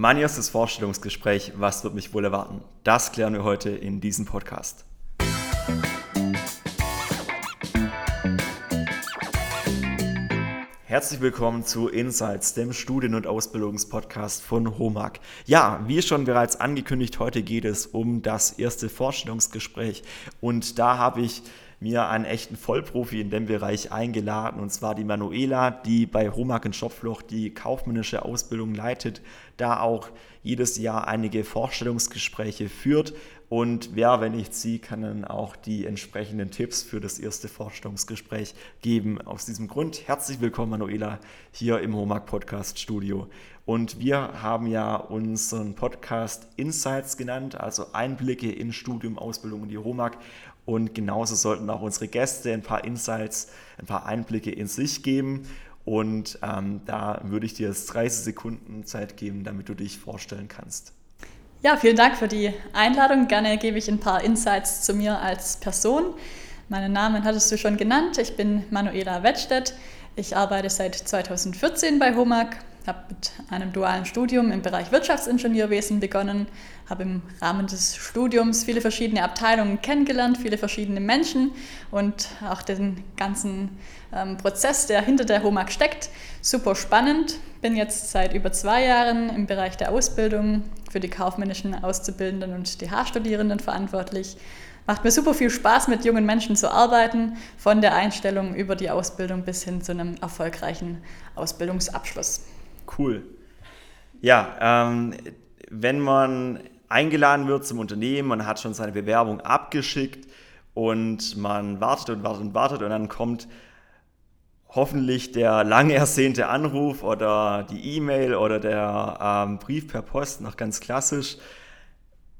Mein erstes Vorstellungsgespräch, was wird mich wohl erwarten? Das klären wir heute in diesem Podcast. Herzlich willkommen zu Insights, dem Studien- und Ausbildungspodcast von HOMAG. Ja, wie schon bereits angekündigt, heute geht es um das erste Vorstellungsgespräch und da habe ich mir einen echten Vollprofi in dem Bereich eingeladen, und zwar die Manuela, die bei Homag in Schopfloch die kaufmännische Ausbildung leitet, da auch jedes Jahr einige Vorstellungsgespräche führt. Und wer, wenn nicht sie, kann dann auch die entsprechenden Tipps für das erste Vorstellungsgespräch geben. Aus diesem Grund herzlich willkommen, Manuela, hier im Homag Podcast Studio. Und wir haben ja unseren Podcast Insights genannt, also Einblicke in Studium, Ausbildung und die Homag. Und genauso sollten auch unsere Gäste ein paar Insights, ein paar Einblicke in sich geben. Und ähm, da würde ich dir jetzt 30 Sekunden Zeit geben, damit du dich vorstellen kannst. Ja, vielen Dank für die Einladung. Gerne gebe ich ein paar Insights zu mir als Person. Meinen Namen hattest du schon genannt. Ich bin Manuela Wettstedt. Ich arbeite seit 2014 bei HOMAG, habe mit einem dualen Studium im Bereich Wirtschaftsingenieurwesen begonnen, habe im Rahmen des Studiums viele verschiedene Abteilungen kennengelernt, viele verschiedene Menschen und auch den ganzen ähm, Prozess, der hinter der HOMAG steckt. Super spannend. Bin jetzt seit über zwei Jahren im Bereich der Ausbildung für die kaufmännischen Auszubildenden und DH-Studierenden verantwortlich. Macht mir super viel Spaß, mit jungen Menschen zu arbeiten, von der Einstellung über die Ausbildung bis hin zu einem erfolgreichen Ausbildungsabschluss. Cool. Ja, ähm, wenn man eingeladen wird zum Unternehmen, man hat schon seine Bewerbung abgeschickt und man wartet und wartet und wartet und dann kommt hoffentlich der lang ersehnte Anruf oder die E-Mail oder der ähm, Brief per Post, noch ganz klassisch.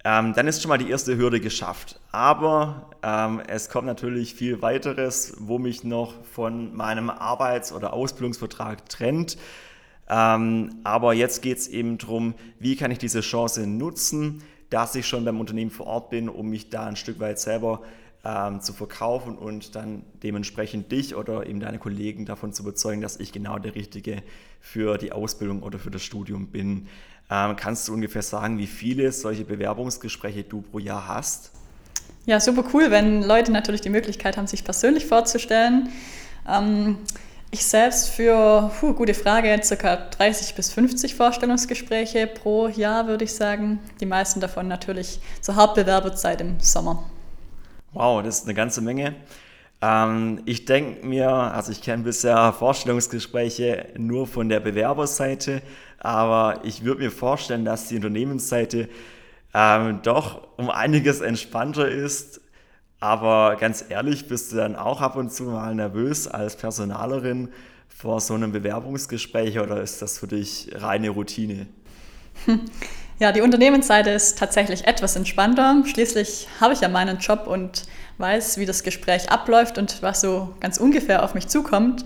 Ähm, dann ist schon mal die erste Hürde geschafft. Aber ähm, es kommt natürlich viel weiteres, wo mich noch von meinem Arbeits- oder Ausbildungsvertrag trennt. Ähm, aber jetzt geht es eben darum, wie kann ich diese Chance nutzen, dass ich schon beim Unternehmen vor Ort bin, um mich da ein Stück weit selber ähm, zu verkaufen und dann dementsprechend dich oder eben deine Kollegen davon zu überzeugen, dass ich genau der Richtige für die Ausbildung oder für das Studium bin. Ähm, kannst du ungefähr sagen, wie viele solche Bewerbungsgespräche du pro Jahr hast? Ja, super cool, wenn Leute natürlich die Möglichkeit haben, sich persönlich vorzustellen. Ähm, ich selbst für, puh, gute Frage, ca. 30 bis 50 Vorstellungsgespräche pro Jahr, würde ich sagen. Die meisten davon natürlich zur Hauptbewerberzeit im Sommer. Wow, das ist eine ganze Menge. Ähm, ich denke mir, also ich kenne bisher Vorstellungsgespräche nur von der Bewerberseite, aber ich würde mir vorstellen, dass die Unternehmensseite ähm, doch um einiges entspannter ist aber ganz ehrlich, bist du dann auch ab und zu mal nervös als Personalerin vor so einem Bewerbungsgespräch oder ist das für dich reine Routine? Ja, die Unternehmensseite ist tatsächlich etwas entspannter. Schließlich habe ich ja meinen Job und weiß, wie das Gespräch abläuft und was so ganz ungefähr auf mich zukommt.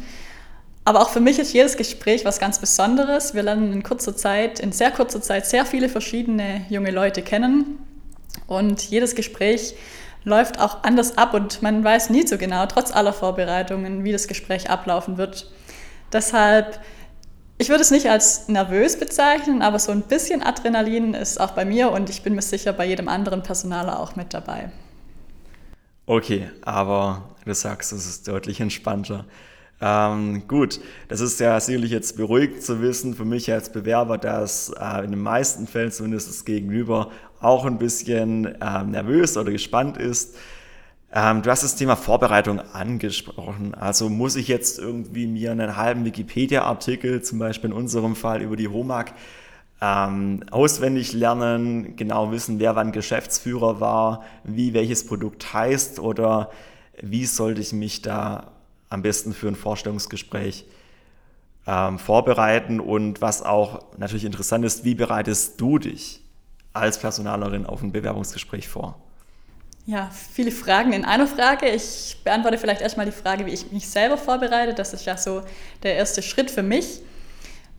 Aber auch für mich ist jedes Gespräch was ganz Besonderes. Wir lernen in kurzer Zeit, in sehr kurzer Zeit sehr viele verschiedene junge Leute kennen. Und jedes Gespräch läuft auch anders ab und man weiß nie so genau, trotz aller Vorbereitungen, wie das Gespräch ablaufen wird. Deshalb, ich würde es nicht als nervös bezeichnen, aber so ein bisschen Adrenalin ist auch bei mir und ich bin mir sicher bei jedem anderen Personaler auch mit dabei. Okay, aber du sagst, es ist deutlich entspannter. Ähm, gut, das ist ja sicherlich jetzt beruhigend zu wissen für mich als Bewerber, dass äh, in den meisten Fällen zumindest das Gegenüber auch ein bisschen ähm, nervös oder gespannt ist. Ähm, du hast das Thema Vorbereitung angesprochen. Also muss ich jetzt irgendwie mir einen halben Wikipedia-Artikel, zum Beispiel in unserem Fall über die HOMAG, ähm, auswendig lernen, genau wissen, wer wann Geschäftsführer war, wie welches Produkt heißt oder wie sollte ich mich da am besten für ein Vorstellungsgespräch ähm, vorbereiten und was auch natürlich interessant ist, wie bereitest du dich als Personalerin auf ein Bewerbungsgespräch vor? Ja, viele Fragen in einer Frage. Ich beantworte vielleicht erstmal die Frage, wie ich mich selber vorbereite. Das ist ja so der erste Schritt für mich.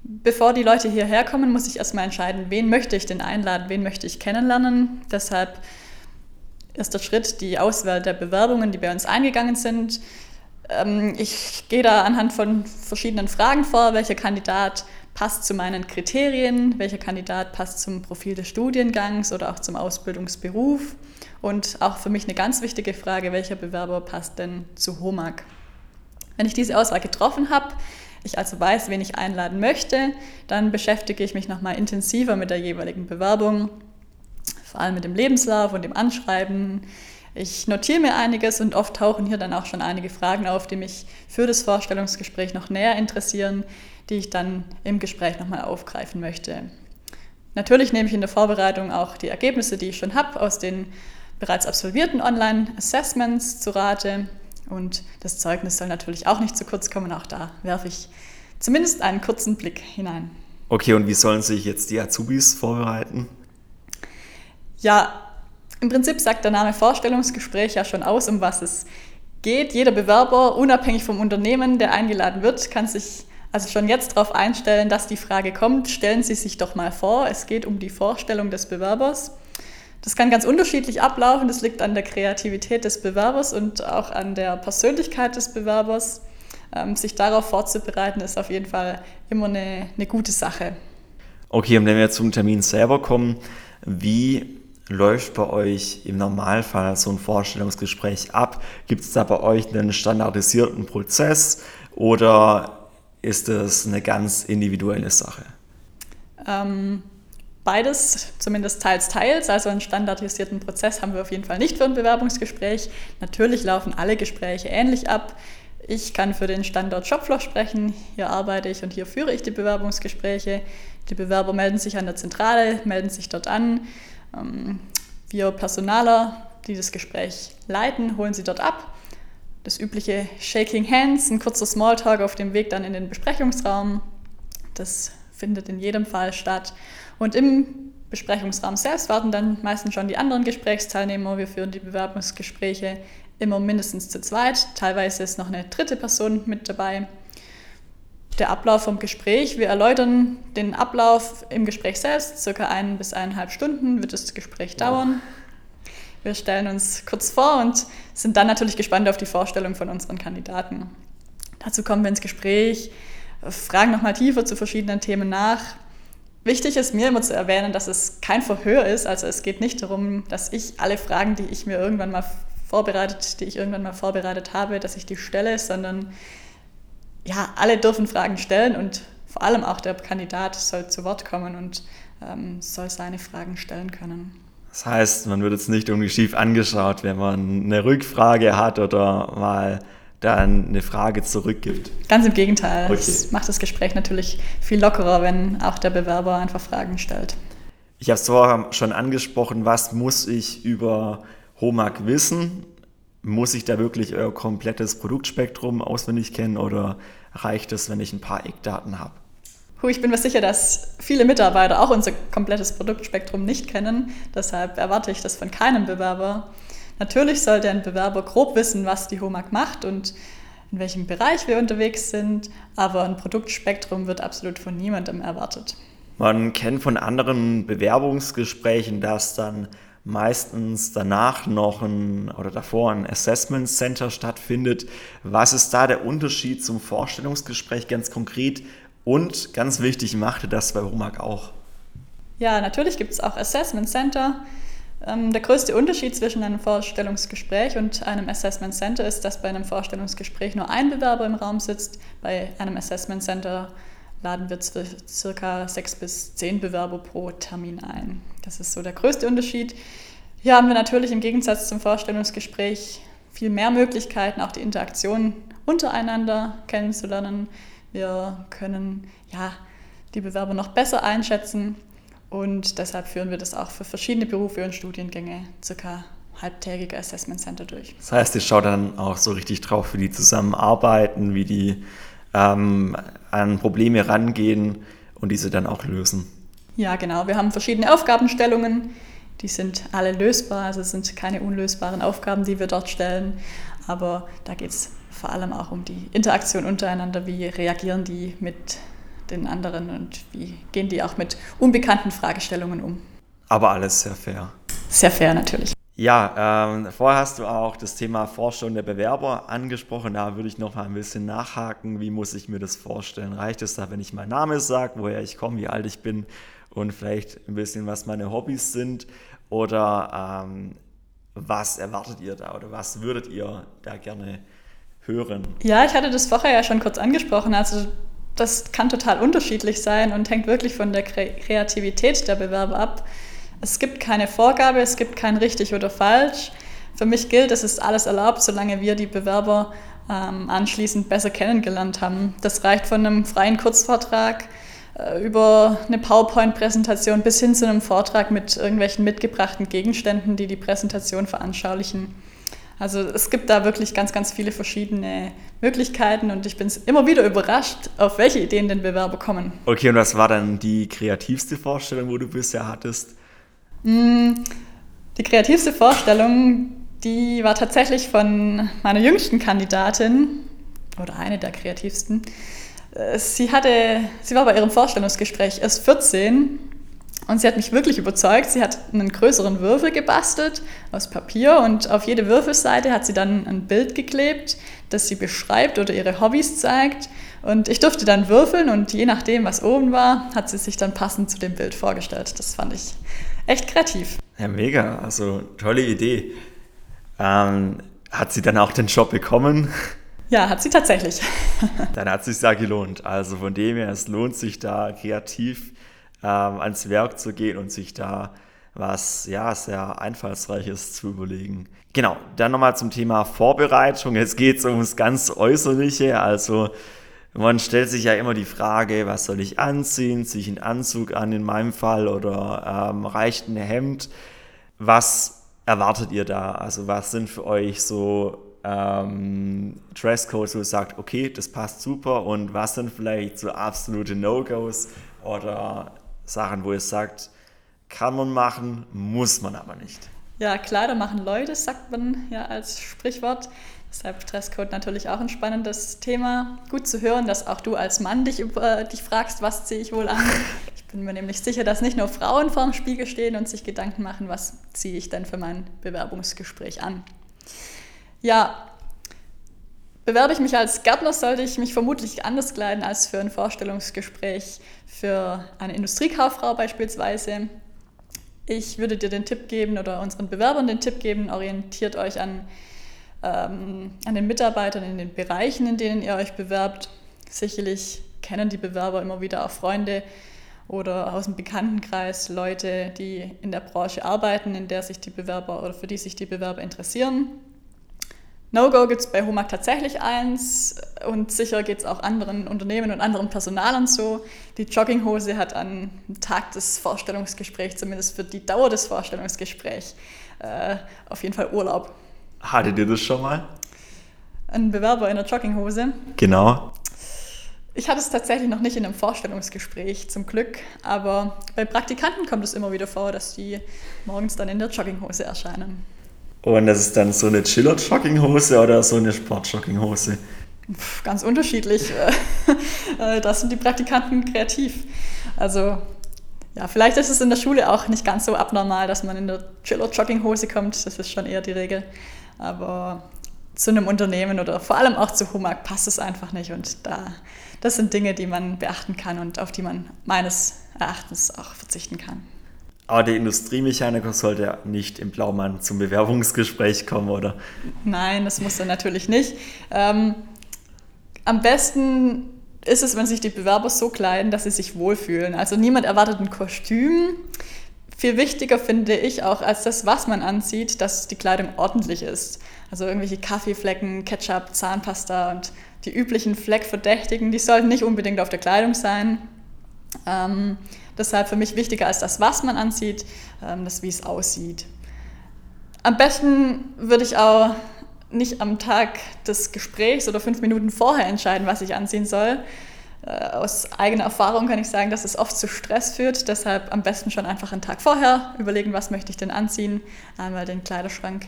Bevor die Leute hierher kommen, muss ich erstmal entscheiden, wen möchte ich denn einladen, wen möchte ich kennenlernen. Deshalb erster Schritt die Auswahl der Bewerbungen, die bei uns eingegangen sind. Ähm, ich gehe da anhand von verschiedenen Fragen vor, welcher Kandidat passt zu meinen Kriterien, welcher Kandidat passt zum Profil des Studiengangs oder auch zum Ausbildungsberuf. Und auch für mich eine ganz wichtige Frage, welcher Bewerber passt denn zu HOMAG? Wenn ich diese Auswahl getroffen habe, ich also weiß, wen ich einladen möchte, dann beschäftige ich mich nochmal intensiver mit der jeweiligen Bewerbung, vor allem mit dem Lebenslauf und dem Anschreiben. Ich notiere mir einiges und oft tauchen hier dann auch schon einige Fragen auf, die mich für das Vorstellungsgespräch noch näher interessieren, die ich dann im Gespräch nochmal aufgreifen möchte. Natürlich nehme ich in der Vorbereitung auch die Ergebnisse, die ich schon habe, aus den bereits absolvierten Online-Assessments zu Rate. Und das Zeugnis soll natürlich auch nicht zu kurz kommen. Auch da werfe ich zumindest einen kurzen Blick hinein. Okay, und wie sollen sich jetzt die Azubis vorbereiten? Ja, im Prinzip sagt der Name Vorstellungsgespräch ja schon aus, um was es geht. Jeder Bewerber, unabhängig vom Unternehmen, der eingeladen wird, kann sich also schon jetzt darauf einstellen, dass die Frage kommt, stellen Sie sich doch mal vor, es geht um die Vorstellung des Bewerbers. Das kann ganz unterschiedlich ablaufen, das liegt an der Kreativität des Bewerbers und auch an der Persönlichkeit des Bewerbers. Ähm, sich darauf vorzubereiten, ist auf jeden Fall immer eine, eine gute Sache. Okay, und wenn wir zum Termin selber kommen, wie läuft bei euch im Normalfall so ein Vorstellungsgespräch ab? Gibt es da bei euch einen standardisierten Prozess oder ist es eine ganz individuelle Sache? Ähm, beides, zumindest teils, teils. Also einen standardisierten Prozess haben wir auf jeden Fall nicht für ein Bewerbungsgespräch. Natürlich laufen alle Gespräche ähnlich ab. Ich kann für den Standort Shopfloor sprechen. Hier arbeite ich und hier führe ich die Bewerbungsgespräche. Die Bewerber melden sich an der Zentrale, melden sich dort an. Ähm, wir Personaler, die das Gespräch leiten, holen sie dort ab das übliche Shaking Hands, ein kurzer Smalltalk auf dem Weg dann in den Besprechungsraum. Das findet in jedem Fall statt. Und im Besprechungsraum selbst warten dann meistens schon die anderen Gesprächsteilnehmer. Wir führen die Bewerbungsgespräche immer mindestens zu zweit. Teilweise ist noch eine dritte Person mit dabei. Der Ablauf vom Gespräch. Wir erläutern den Ablauf im Gespräch selbst. Circa ein bis eineinhalb Stunden wird das Gespräch dauern. Wir stellen uns kurz vor und sind dann natürlich gespannt auf die Vorstellung von unseren Kandidaten. Dazu kommen wir ins Gespräch, fragen nochmal tiefer zu verschiedenen Themen nach. Wichtig ist mir immer zu erwähnen, dass es kein Verhör ist. Also es geht nicht darum, dass ich alle Fragen, die ich mir irgendwann mal vorbereitet, die ich irgendwann mal vorbereitet habe, dass ich die stelle, sondern ja, alle dürfen Fragen stellen und vor allem auch der Kandidat soll zu Wort kommen und ähm, soll seine Fragen stellen können. Das heißt, man wird jetzt nicht irgendwie schief angeschaut, wenn man eine Rückfrage hat oder mal dann eine Frage zurückgibt. Ganz im Gegenteil. Okay. Es macht das Gespräch natürlich viel lockerer, wenn auch der Bewerber einfach Fragen stellt. Ich habe es vorher schon angesprochen, was muss ich über HOMAG wissen? Muss ich da wirklich euer komplettes Produktspektrum auswendig kennen oder reicht es, wenn ich ein paar Eckdaten habe? Ich bin mir sicher, dass viele Mitarbeiter auch unser komplettes Produktspektrum nicht kennen. Deshalb erwarte ich das von keinem Bewerber. Natürlich sollte ein Bewerber grob wissen, was die HOMAG macht und in welchem Bereich wir unterwegs sind, aber ein Produktspektrum wird absolut von niemandem erwartet. Man kennt von anderen Bewerbungsgesprächen, dass dann meistens danach noch ein oder davor ein Assessment Center stattfindet. Was ist da der Unterschied zum Vorstellungsgespräch ganz konkret? Und ganz wichtig, machte das bei HOMAG auch. Ja, natürlich gibt es auch Assessment Center. Ähm, der größte Unterschied zwischen einem Vorstellungsgespräch und einem Assessment Center ist, dass bei einem Vorstellungsgespräch nur ein Bewerber im Raum sitzt. Bei einem Assessment Center laden wir circa sechs bis zehn Bewerber pro Termin ein. Das ist so der größte Unterschied. Hier haben wir natürlich im Gegensatz zum Vorstellungsgespräch viel mehr Möglichkeiten, auch die Interaktion untereinander kennenzulernen. Wir können ja, die Bewerber noch besser einschätzen und deshalb führen wir das auch für verschiedene Berufe und Studiengänge circa halbtägige Assessment Center durch. Das heißt, ihr schaut dann auch so richtig drauf, wie die zusammenarbeiten, wie die ähm, an Probleme rangehen und diese dann auch lösen. Ja, genau. Wir haben verschiedene Aufgabenstellungen. Die sind alle lösbar, also es sind keine unlösbaren Aufgaben, die wir dort stellen. Aber da geht es vor allem auch um die Interaktion untereinander. Wie reagieren die mit den anderen und wie gehen die auch mit unbekannten Fragestellungen um? Aber alles sehr fair. Sehr fair natürlich. Ja, ähm, vorher hast du auch das Thema Vorstellung der Bewerber angesprochen. Da würde ich noch mal ein bisschen nachhaken. Wie muss ich mir das vorstellen? Reicht es da, wenn ich meinen Namen sage, woher ich komme, wie alt ich bin und vielleicht ein bisschen, was meine Hobbys sind? Oder ähm, was erwartet ihr da oder was würdet ihr da gerne hören? Ja, ich hatte das vorher ja schon kurz angesprochen. Also das kann total unterschiedlich sein und hängt wirklich von der Kreativität der Bewerber ab. Es gibt keine Vorgabe, es gibt kein richtig oder falsch. Für mich gilt, es ist alles erlaubt, solange wir die Bewerber ähm, anschließend besser kennengelernt haben. Das reicht von einem freien Kurzvortrag über eine PowerPoint-Präsentation bis hin zu einem Vortrag mit irgendwelchen mitgebrachten Gegenständen, die die Präsentation veranschaulichen. Also es gibt da wirklich ganz, ganz viele verschiedene Möglichkeiten und ich bin immer wieder überrascht, auf welche Ideen den Bewerber kommen. Okay, und was war dann die kreativste Vorstellung, wo du bisher hattest? Mm, die kreativste Vorstellung, die war tatsächlich von meiner jüngsten Kandidatin oder eine der kreativsten. Äh, sie, hatte, sie war bei ihrem Vorstellungsgespräch erst 14 und sie hat mich wirklich überzeugt. Sie hat einen größeren Würfel gebastelt aus Papier und auf jede Würfelseite hat sie dann ein Bild geklebt, das sie beschreibt oder ihre Hobbys zeigt. Und ich durfte dann würfeln und je nachdem, was oben war, hat sie sich dann passend zu dem Bild vorgestellt. Das fand ich echt kreativ. Ja, mega. Also tolle Idee. Ähm, hat sie dann auch den Job bekommen? Ja, hat sie tatsächlich. dann hat es sich da gelohnt. Also von dem her, es lohnt sich da kreativ ähm, ans Werk zu gehen und sich da was ja sehr einfallsreiches zu überlegen. Genau, dann nochmal zum Thema Vorbereitung. Jetzt geht es ums ganz Äußerliche. Also man stellt sich ja immer die Frage, was soll ich anziehen? Ziehe ich einen Anzug an in meinem Fall oder ähm, reicht ein Hemd? Was erwartet ihr da? Also was sind für euch so ähm, Dresscodes, wo ihr sagt, okay, das passt super und was sind vielleicht so absolute No-Gos oder Sachen, wo ihr sagt, kann man machen, muss man aber nicht. Ja, Kleider machen Leute, sagt man ja als Sprichwort. Deshalb Dresscode natürlich auch ein spannendes Thema. Gut zu hören, dass auch du als Mann dich, über, dich fragst, was ziehe ich wohl an. Ich bin mir nämlich sicher, dass nicht nur Frauen vorm Spiegel stehen und sich Gedanken machen, was ziehe ich denn für mein Bewerbungsgespräch an. Ja, Bewerbe ich mich als Gärtner, sollte ich mich vermutlich anders kleiden als für ein Vorstellungsgespräch für eine Industriekauffrau beispielsweise. Ich würde dir den Tipp geben oder unseren Bewerbern den Tipp geben, orientiert euch an, ähm, an den Mitarbeitern in den Bereichen, in denen ihr euch bewerbt. Sicherlich kennen die Bewerber immer wieder auch Freunde oder aus dem Bekanntenkreis Leute, die in der Branche arbeiten, in der sich die Bewerber oder für die sich die Bewerber interessieren. No-Go gibt es bei HOMAG tatsächlich eins und sicher geht es auch anderen Unternehmen und anderen Personalern so. Die Jogginghose hat am Tag des Vorstellungsgesprächs, zumindest für die Dauer des Vorstellungsgesprächs, äh, auf jeden Fall Urlaub. Hattet ihr das schon mal? Ein Bewerber in der Jogginghose? Genau. Ich hatte es tatsächlich noch nicht in einem Vorstellungsgespräch, zum Glück, aber bei Praktikanten kommt es immer wieder vor, dass die morgens dann in der Jogginghose erscheinen. Und das ist dann so eine Chiller-Jogginghose oder so eine Sport-Jogginghose? Ganz unterschiedlich. Äh, das sind die Praktikanten kreativ. Also ja, vielleicht ist es in der Schule auch nicht ganz so abnormal, dass man in der Chiller-Jogginghose kommt. Das ist schon eher die Regel. Aber zu einem Unternehmen oder vor allem auch zu Humag passt es einfach nicht. Und da, das sind Dinge, die man beachten kann und auf die man meines Erachtens auch verzichten kann. Aber der Industriemechaniker sollte nicht im Blaumann zum Bewerbungsgespräch kommen, oder? Nein, das muss er natürlich nicht. Ähm, am besten ist es, wenn sich die Bewerber so kleiden, dass sie sich wohlfühlen. Also niemand erwartet ein Kostüm. Viel wichtiger finde ich auch als das, was man anzieht, dass die Kleidung ordentlich ist. Also irgendwelche Kaffeeflecken, Ketchup, Zahnpasta und die üblichen Fleckverdächtigen, die sollten nicht unbedingt auf der Kleidung sein. Ähm, Deshalb für mich wichtiger als das, was man anzieht, ähm, das, wie es aussieht. Am besten würde ich auch nicht am Tag des Gesprächs oder fünf Minuten vorher entscheiden, was ich anziehen soll. Äh, aus eigener Erfahrung kann ich sagen, dass es oft zu Stress führt. Deshalb am besten schon einfach einen Tag vorher überlegen, was möchte ich denn anziehen, einmal den Kleiderschrank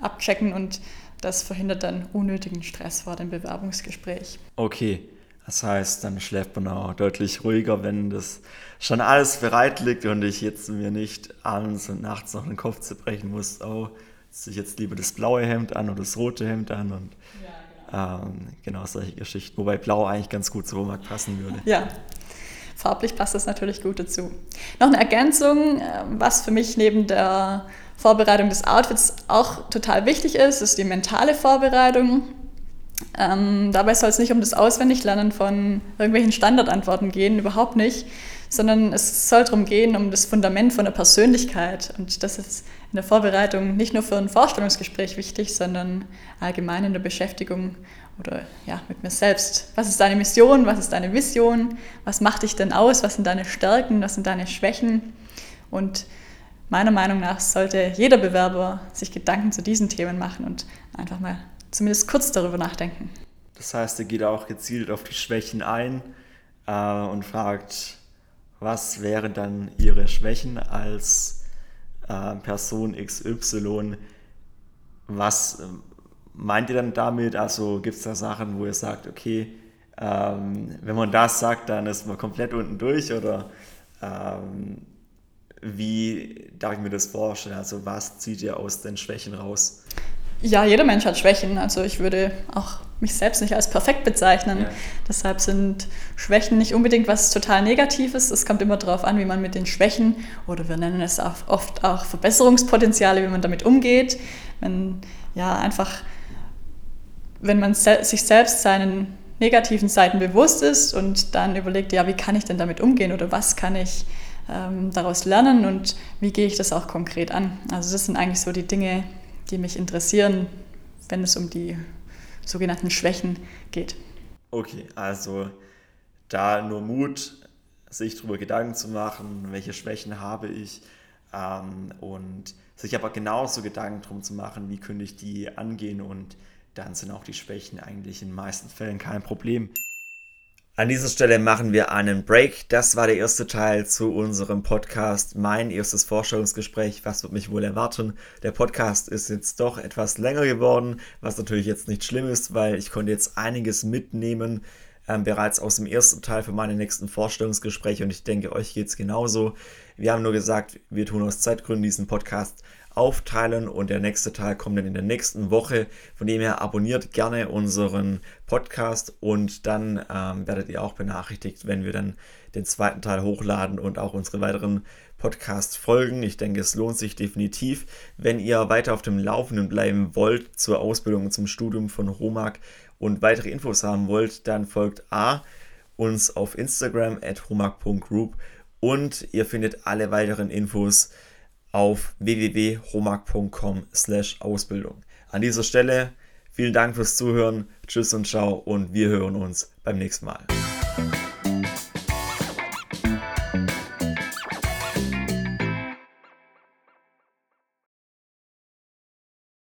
abchecken und das verhindert dann unnötigen Stress vor dem Bewerbungsgespräch. Okay, Das heißt, dann schläft man auch deutlich ruhiger, wenn das schon alles bereit liegt und ich jetzt mir nicht abends und nachts noch den Kopf zerbrechen muss, oh, ziehe ich jetzt lieber das blaue Hemd an oder das rote Hemd an und ja, genau. Ähm, genau solche Geschichten. Wobei blau eigentlich ganz gut zu Wohnmarkt passen würde. Ja, farblich passt das natürlich gut dazu. Noch eine Ergänzung, ähm, was für mich neben der Vorbereitung des Outfits auch total wichtig ist, ist die mentale Vorbereitung. Ähm, dabei soll es nicht um das Auswendiglernen von irgendwelchen Standardantworten gehen, überhaupt nicht, sondern es soll darum gehen, um das Fundament von der Persönlichkeit. Und das ist in der Vorbereitung nicht nur für ein Vorstellungsgespräch wichtig, sondern allgemein in der Beschäftigung oder ja, mit mir selbst. Was ist deine Mission? Was ist deine Vision? Was macht dich denn aus? Was sind deine Stärken? Was sind deine Schwächen? Und meiner Meinung nach sollte jeder Bewerber sich Gedanken zu diesen Themen machen und einfach mal zumindest kurz darüber nachdenken. Das heißt, er geht auch gezielt auf die Schwächen ein äh, und fragt, was wären dann ihre Schwächen als äh, Person XY? Was äh, meint ihr dann damit? Also gibt es da Sachen, wo ihr sagt, okay, ähm, wenn man das sagt, dann ist man komplett unten durch oder ähm, wie darf ich mir das vorstellen? Also was zieht ihr aus den Schwächen raus? Ja, jeder Mensch hat Schwächen. Also ich würde auch mich selbst nicht als perfekt bezeichnen. Ja. Deshalb sind Schwächen nicht unbedingt was total Negatives. Es kommt immer darauf an, wie man mit den Schwächen oder wir nennen es auch oft auch Verbesserungspotenziale, wie man damit umgeht. Wenn ja einfach, wenn man se sich selbst seinen negativen Seiten bewusst ist und dann überlegt, ja, wie kann ich denn damit umgehen oder was kann ich ähm, daraus lernen und wie gehe ich das auch konkret an. Also das sind eigentlich so die Dinge, die mich interessieren, wenn es um die sogenannten Schwächen geht. Okay, also da nur Mut, sich darüber Gedanken zu machen, welche Schwächen habe ich ähm, und sich aber genauso Gedanken darum zu machen, wie könnte ich die angehen und dann sind auch die Schwächen eigentlich in den meisten Fällen kein Problem. An dieser Stelle machen wir einen Break. Das war der erste Teil zu unserem Podcast. Mein erstes Vorstellungsgespräch. Was wird mich wohl erwarten? Der Podcast ist jetzt doch etwas länger geworden, was natürlich jetzt nicht schlimm ist, weil ich konnte jetzt einiges mitnehmen ähm, bereits aus dem ersten Teil für meine nächsten Vorstellungsgespräche und ich denke, euch geht es genauso. Wir haben nur gesagt, wir tun aus Zeitgründen diesen Podcast aufteilen und der nächste Teil kommt dann in der nächsten Woche. Von dem her abonniert gerne unseren Podcast und dann ähm, werdet ihr auch benachrichtigt, wenn wir dann den zweiten Teil hochladen und auch unsere weiteren Podcast folgen. Ich denke, es lohnt sich definitiv. Wenn ihr weiter auf dem Laufenden bleiben wollt zur Ausbildung und zum Studium von Romag und weitere Infos haben wollt, dann folgt A uns auf Instagram at romag.group und ihr findet alle weiteren Infos auf www.romag.com/ausbildung. An dieser Stelle vielen Dank fürs Zuhören, tschüss und ciao und wir hören uns beim nächsten Mal.